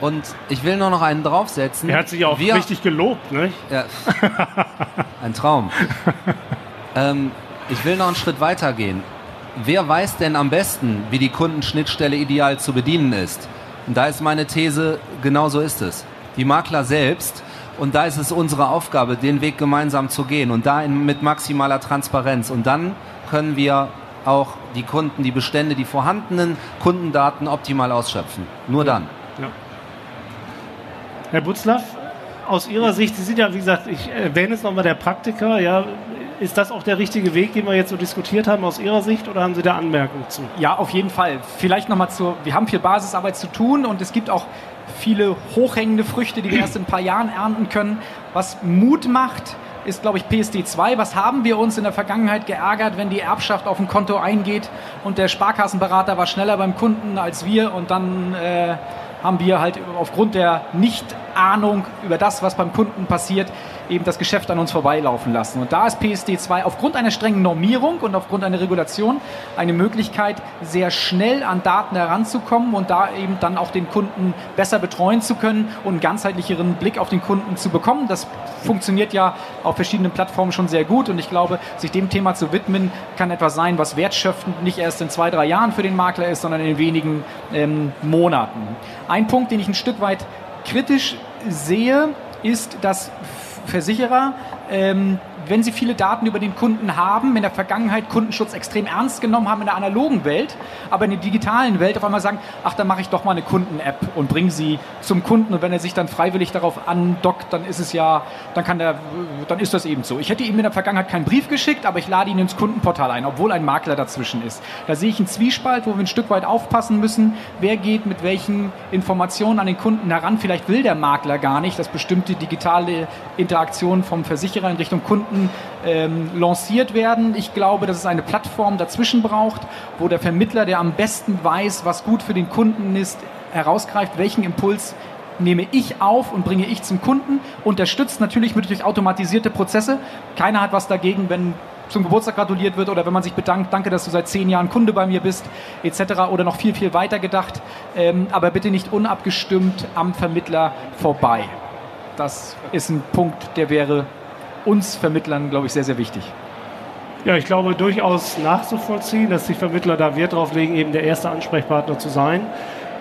Und ich will nur noch einen draufsetzen. Er hat sich auch Wir- richtig gelobt, ne? Ja, ein Traum. ähm, ich will noch einen Schritt weiter gehen. Wer weiß denn am besten, wie die Kundenschnittstelle ideal zu bedienen ist? Und da ist meine These, genau so ist es. Die Makler selbst. Und da ist es unsere Aufgabe, den Weg gemeinsam zu gehen. Und da in, mit maximaler Transparenz. Und dann können wir auch die Kunden, die Bestände, die vorhandenen Kundendaten optimal ausschöpfen. Nur dann. Herr Butzlaff, aus Ihrer Sicht, Sie sind ja, wie gesagt, ich erwähne es nochmal, der Praktiker, ja, ist das auch der richtige Weg, den wir jetzt so diskutiert haben, aus Ihrer Sicht, oder haben Sie da Anmerkungen zu? Ja, auf jeden Fall. Vielleicht nochmal zur, wir haben viel Basisarbeit zu tun und es gibt auch viele hochhängende Früchte, die wir erst in ein paar Jahren ernten können. Was Mut macht, ist, glaube ich, PSD 2. Was haben wir uns in der Vergangenheit geärgert, wenn die Erbschaft auf ein Konto eingeht und der Sparkassenberater war schneller beim Kunden als wir und dann äh, haben wir halt aufgrund der Nicht-Ahnung über das, was beim Kunden passiert, eben das Geschäft an uns vorbeilaufen lassen. Und da ist PSD 2 aufgrund einer strengen Normierung und aufgrund einer Regulation eine Möglichkeit, sehr schnell an Daten heranzukommen und da eben dann auch den Kunden besser betreuen zu können und einen ganzheitlicheren Blick auf den Kunden zu bekommen. Das funktioniert ja auf verschiedenen Plattformen schon sehr gut und ich glaube, sich dem Thema zu widmen, kann etwas sein, was wertschöpfend nicht erst in zwei, drei Jahren für den Makler ist, sondern in wenigen ähm, Monaten. Ein Punkt, den ich ein Stück weit kritisch sehe, ist, dass Versicherer, ähm, wenn sie viele Daten über den Kunden haben, in der Vergangenheit Kundenschutz extrem ernst genommen haben in der analogen Welt, aber in der digitalen Welt auf einmal sagen, ach, dann mache ich doch mal eine Kunden-App und bringe sie zum Kunden und wenn er sich dann freiwillig darauf andockt, dann ist es ja, dann kann der, dann ist das eben so. Ich hätte ihm in der Vergangenheit keinen Brief geschickt, aber ich lade ihn ins Kundenportal ein, obwohl ein Makler dazwischen ist. Da sehe ich einen Zwiespalt, wo wir ein Stück weit aufpassen müssen, wer geht mit welchen Informationen an den Kunden heran. Vielleicht will der Makler gar nicht, dass bestimmte digitale Interaktionen vom Versicherer in Richtung Kunden Kunden ähm, lanciert werden. Ich glaube, dass es eine Plattform dazwischen braucht, wo der Vermittler, der am besten weiß, was gut für den Kunden ist, herausgreift, welchen Impuls nehme ich auf und bringe ich zum Kunden, unterstützt natürlich mit durch automatisierte Prozesse. Keiner hat was dagegen, wenn zum Geburtstag gratuliert wird oder wenn man sich bedankt, danke, dass du seit zehn Jahren Kunde bei mir bist, etc. oder noch viel, viel weiter gedacht. Ähm, aber bitte nicht unabgestimmt am Vermittler vorbei. Das ist ein Punkt, der wäre uns Vermittlern, glaube ich, sehr, sehr wichtig. Ja, ich glaube durchaus nachzuvollziehen, dass die Vermittler da Wert drauf legen, eben der erste Ansprechpartner zu sein.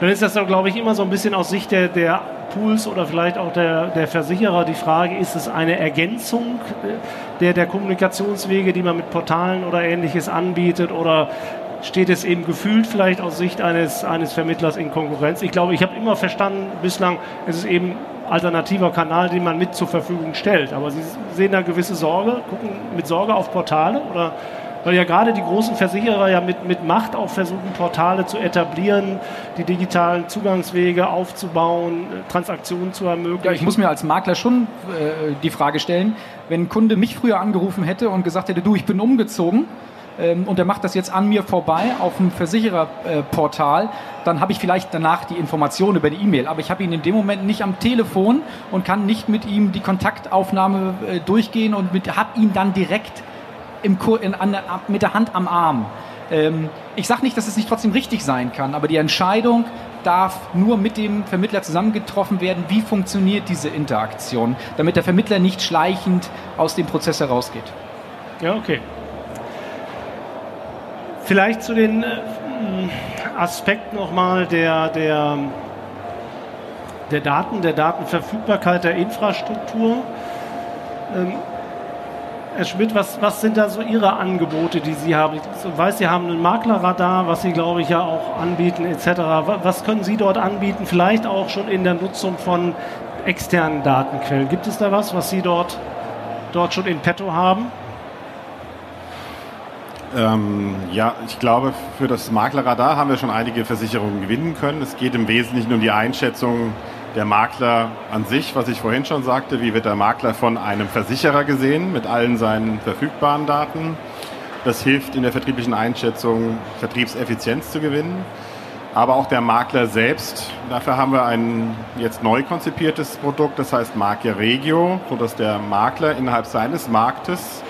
Dann ist das, glaube ich, immer so ein bisschen aus Sicht der, der Pools oder vielleicht auch der, der Versicherer die Frage, ist es eine Ergänzung der, der Kommunikationswege, die man mit Portalen oder ähnliches anbietet oder steht es eben gefühlt vielleicht aus Sicht eines, eines Vermittlers in Konkurrenz? Ich glaube, ich habe immer verstanden bislang, es ist eben alternativer Kanal, den man mit zur Verfügung stellt. Aber Sie sehen da gewisse Sorge, gucken mit Sorge auf Portale oder weil ja gerade die großen Versicherer ja mit, mit Macht auch versuchen, Portale zu etablieren, die digitalen Zugangswege aufzubauen, Transaktionen zu ermöglichen. Ja, ich muss mir als Makler schon äh, die Frage stellen, wenn ein Kunde mich früher angerufen hätte und gesagt hätte, du, ich bin umgezogen, und er macht das jetzt an mir vorbei auf dem Versichererportal, dann habe ich vielleicht danach die Information über die E-Mail. Aber ich habe ihn in dem Moment nicht am Telefon und kann nicht mit ihm die Kontaktaufnahme äh, durchgehen und habe ihn dann direkt im, in, an, mit der Hand am Arm. Ähm, ich sage nicht, dass es nicht trotzdem richtig sein kann, aber die Entscheidung darf nur mit dem Vermittler zusammengetroffen werden, wie funktioniert diese Interaktion, damit der Vermittler nicht schleichend aus dem Prozess herausgeht. Ja, okay. Vielleicht zu den äh, Aspekten nochmal der, der, der Daten, der Datenverfügbarkeit der Infrastruktur. Ähm, Herr Schmidt, was, was sind da so Ihre Angebote, die Sie haben? Ich weiß, Sie haben ein Maklerradar, was Sie, glaube ich, ja auch anbieten, etc. Was können Sie dort anbieten? Vielleicht auch schon in der Nutzung von externen Datenquellen. Gibt es da was, was Sie dort, dort schon in petto haben? Ähm, ja, ich glaube, für das Maklerradar haben wir schon einige Versicherungen gewinnen können. Es geht im Wesentlichen um die Einschätzung der Makler an sich, was ich vorhin schon sagte, wie wird der Makler von einem Versicherer gesehen mit allen seinen verfügbaren Daten. Das hilft in der vertrieblichen Einschätzung, Vertriebseffizienz zu gewinnen. Aber auch der Makler selbst, dafür haben wir ein jetzt neu konzipiertes Produkt, das heißt Makler Regio, sodass der Makler innerhalb seines Marktes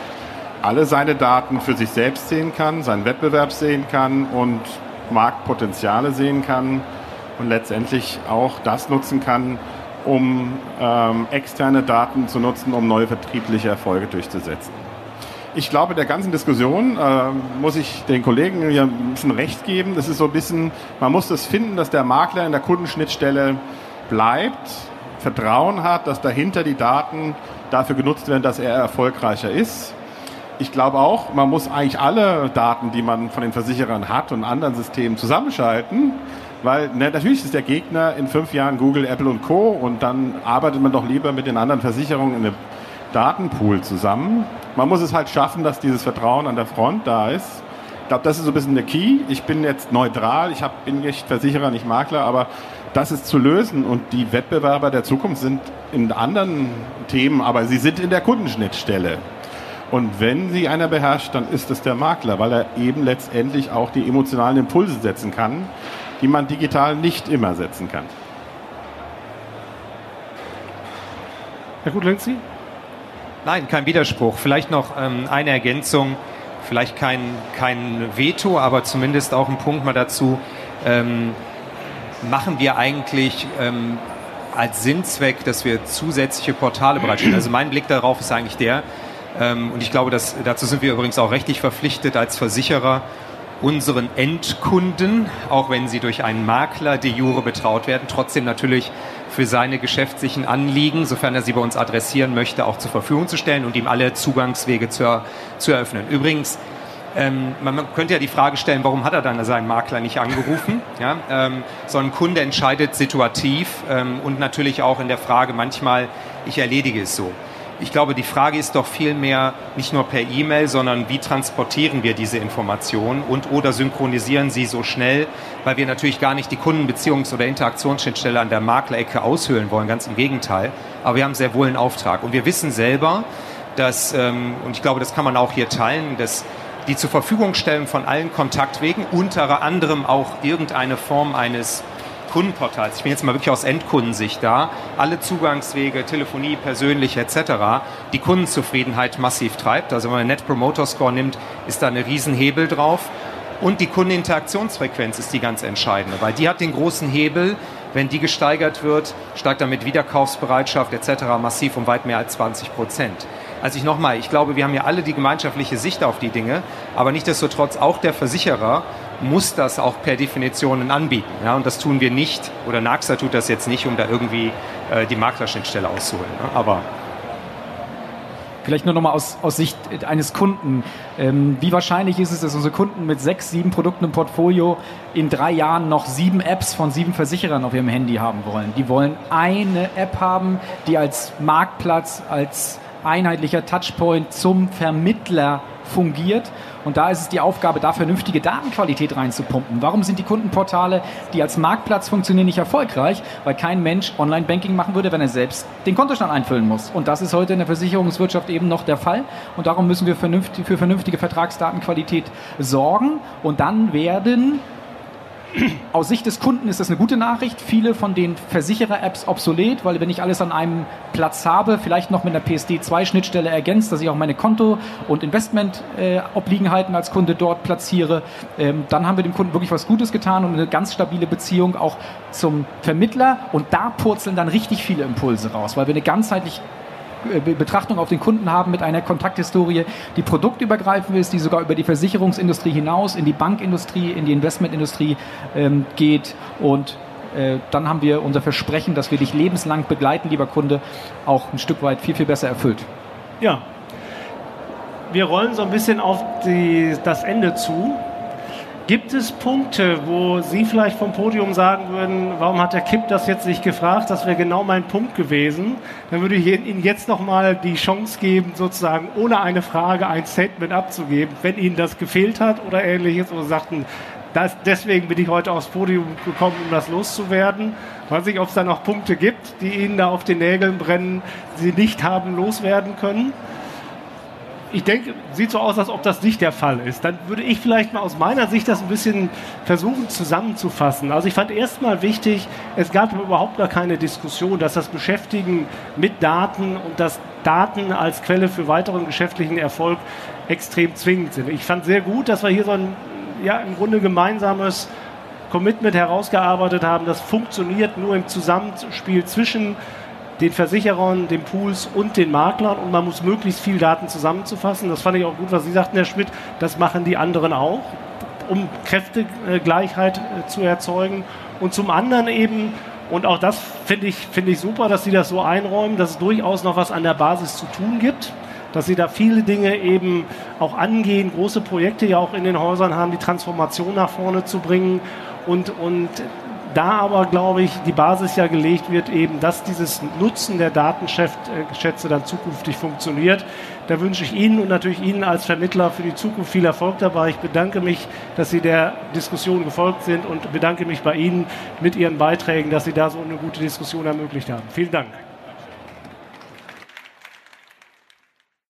alle seine Daten für sich selbst sehen kann, seinen Wettbewerb sehen kann und Marktpotenziale sehen kann und letztendlich auch das nutzen kann, um ähm, externe Daten zu nutzen, um neue vertriebliche Erfolge durchzusetzen. Ich glaube, der ganzen Diskussion äh, muss ich den Kollegen hier ein bisschen recht geben. Das ist so ein bisschen, man muss das finden, dass der Makler in der Kundenschnittstelle bleibt, Vertrauen hat, dass dahinter die Daten dafür genutzt werden, dass er erfolgreicher ist. Ich glaube auch, man muss eigentlich alle Daten, die man von den Versicherern hat und anderen Systemen zusammenschalten, weil ne, natürlich ist der Gegner in fünf Jahren Google, Apple und Co. Und dann arbeitet man doch lieber mit den anderen Versicherungen in einem Datenpool zusammen. Man muss es halt schaffen, dass dieses Vertrauen an der Front da ist. Ich glaube, das ist so ein bisschen der Key. Ich bin jetzt neutral, ich hab, bin nicht Versicherer, nicht Makler, aber das ist zu lösen. Und die Wettbewerber der Zukunft sind in anderen Themen, aber sie sind in der Kundenschnittstelle. Und wenn sie einer beherrscht, dann ist es der Makler, weil er eben letztendlich auch die emotionalen Impulse setzen kann die man digital nicht immer setzen kann. Herr Gutlenzi? Nein, kein Widerspruch. Vielleicht noch ähm, eine Ergänzung, vielleicht kein, kein Veto, aber zumindest auch ein Punkt mal dazu. Ähm, machen wir eigentlich ähm, als Sinnzweck, dass wir zusätzliche Portale bereitstellen? Also mein Blick darauf ist eigentlich der, und ich glaube, dass, dazu sind wir übrigens auch rechtlich verpflichtet als Versicherer, unseren Endkunden, auch wenn sie durch einen Makler de jure betraut werden, trotzdem natürlich für seine geschäftlichen Anliegen, sofern er sie bei uns adressieren möchte, auch zur Verfügung zu stellen und ihm alle Zugangswege zu, zu eröffnen. Übrigens, ähm, man könnte ja die Frage stellen, warum hat er dann seinen Makler nicht angerufen? Ja, ähm, so ein Kunde entscheidet situativ ähm, und natürlich auch in der Frage manchmal, ich erledige es so. Ich glaube, die Frage ist doch vielmehr nicht nur per E-Mail, sondern wie transportieren wir diese Informationen und oder synchronisieren sie so schnell, weil wir natürlich gar nicht die Kundenbeziehungs- oder Interaktionsschnittstelle an der Maklerecke aushöhlen wollen, ganz im Gegenteil. Aber wir haben sehr wohl einen Auftrag. Und wir wissen selber, dass, ähm, und ich glaube, das kann man auch hier teilen, dass die zur Verfügung stellen von allen Kontaktwegen, unter anderem auch irgendeine Form eines Kundenportals. Ich bin jetzt mal wirklich aus Endkundensicht da. Alle Zugangswege, Telefonie, persönlich etc. die Kundenzufriedenheit massiv treibt. Also wenn man einen Net Promoter Score nimmt, ist da eine Riesenhebel drauf. Und die Kundeninteraktionsfrequenz ist die ganz entscheidende, weil die hat den großen Hebel. Wenn die gesteigert wird, steigt damit Wiederkaufsbereitschaft etc. massiv um weit mehr als 20 Prozent. Also ich nochmal, ich glaube, wir haben ja alle die gemeinschaftliche Sicht auf die Dinge, aber nichtsdestotrotz auch der Versicherer muss das auch per Definition anbieten. Ja, und das tun wir nicht, oder Naxa tut das jetzt nicht, um da irgendwie äh, die Maklerschnittstelle auszuholen. Ne? Aber Vielleicht nur nochmal aus, aus Sicht eines Kunden. Ähm, wie wahrscheinlich ist es, dass unsere Kunden mit sechs, sieben Produkten im Portfolio in drei Jahren noch sieben Apps von sieben Versicherern auf ihrem Handy haben wollen? Die wollen eine App haben, die als Marktplatz, als einheitlicher Touchpoint zum Vermittler fungiert. Und da ist es die Aufgabe, da vernünftige Datenqualität reinzupumpen. Warum sind die Kundenportale, die als Marktplatz funktionieren, nicht erfolgreich? Weil kein Mensch Online-Banking machen würde, wenn er selbst den Kontostand einfüllen muss. Und das ist heute in der Versicherungswirtschaft eben noch der Fall. Und darum müssen wir für vernünftige Vertragsdatenqualität sorgen. Und dann werden aus Sicht des Kunden ist das eine gute Nachricht. Viele von den Versicherer-Apps obsolet, weil wenn ich alles an einem Platz habe, vielleicht noch mit einer PSD2-Schnittstelle ergänzt, dass ich auch meine Konto- und Investment-Obliegenheiten als Kunde dort platziere, ähm, dann haben wir dem Kunden wirklich was Gutes getan und eine ganz stabile Beziehung auch zum Vermittler. Und da purzeln dann richtig viele Impulse raus, weil wir eine ganzheitlich Betrachtung auf den Kunden haben mit einer Kontakthistorie, die produktübergreifend ist, die sogar über die Versicherungsindustrie hinaus in die Bankindustrie, in die Investmentindustrie ähm, geht und äh, dann haben wir unser Versprechen, dass wir dich lebenslang begleiten, lieber Kunde, auch ein Stück weit viel, viel besser erfüllt. Ja, wir rollen so ein bisschen auf die, das Ende zu. Gibt es Punkte, wo Sie vielleicht vom Podium sagen würden, warum hat der Kipp das jetzt nicht gefragt? Das wäre genau mein Punkt gewesen. Dann würde ich Ihnen jetzt noch mal die Chance geben, sozusagen ohne eine Frage ein Statement abzugeben, wenn Ihnen das gefehlt hat oder ähnliches oder sagten, das, deswegen bin ich heute aufs Podium gekommen, um das loszuwerden. weiß nicht, ob es da noch Punkte gibt, die Ihnen da auf den Nägeln brennen, die Sie nicht haben loswerden können ich denke, sieht so aus, als ob das nicht der Fall ist. Dann würde ich vielleicht mal aus meiner Sicht das ein bisschen versuchen zusammenzufassen. Also ich fand erstmal wichtig, es gab überhaupt gar keine Diskussion, dass das Beschäftigen mit Daten und dass Daten als Quelle für weiteren geschäftlichen Erfolg extrem zwingend sind. Ich fand sehr gut, dass wir hier so ein, ja, im Grunde gemeinsames Commitment herausgearbeitet haben, das funktioniert nur im Zusammenspiel zwischen den Versicherern, den Pools und den Maklern und man muss möglichst viel Daten zusammenzufassen. Das fand ich auch gut, was Sie sagten, Herr Schmidt, das machen die anderen auch, um Kräftegleichheit äh, zu erzeugen. Und zum anderen eben, und auch das finde ich, finde ich super, dass Sie das so einräumen, dass es durchaus noch was an der Basis zu tun gibt dass sie da viele Dinge eben auch angehen, große Projekte ja auch in den Häusern haben, die Transformation nach vorne zu bringen und, und da aber, glaube ich, die Basis ja gelegt wird, eben, dass dieses Nutzen der Datenschätze dann zukünftig funktioniert. Da wünsche ich Ihnen und natürlich Ihnen als Vermittler für die Zukunft viel Erfolg dabei. Ich bedanke mich, dass Sie der Diskussion gefolgt sind und bedanke mich bei Ihnen mit Ihren Beiträgen, dass Sie da so eine gute Diskussion ermöglicht haben. Vielen Dank.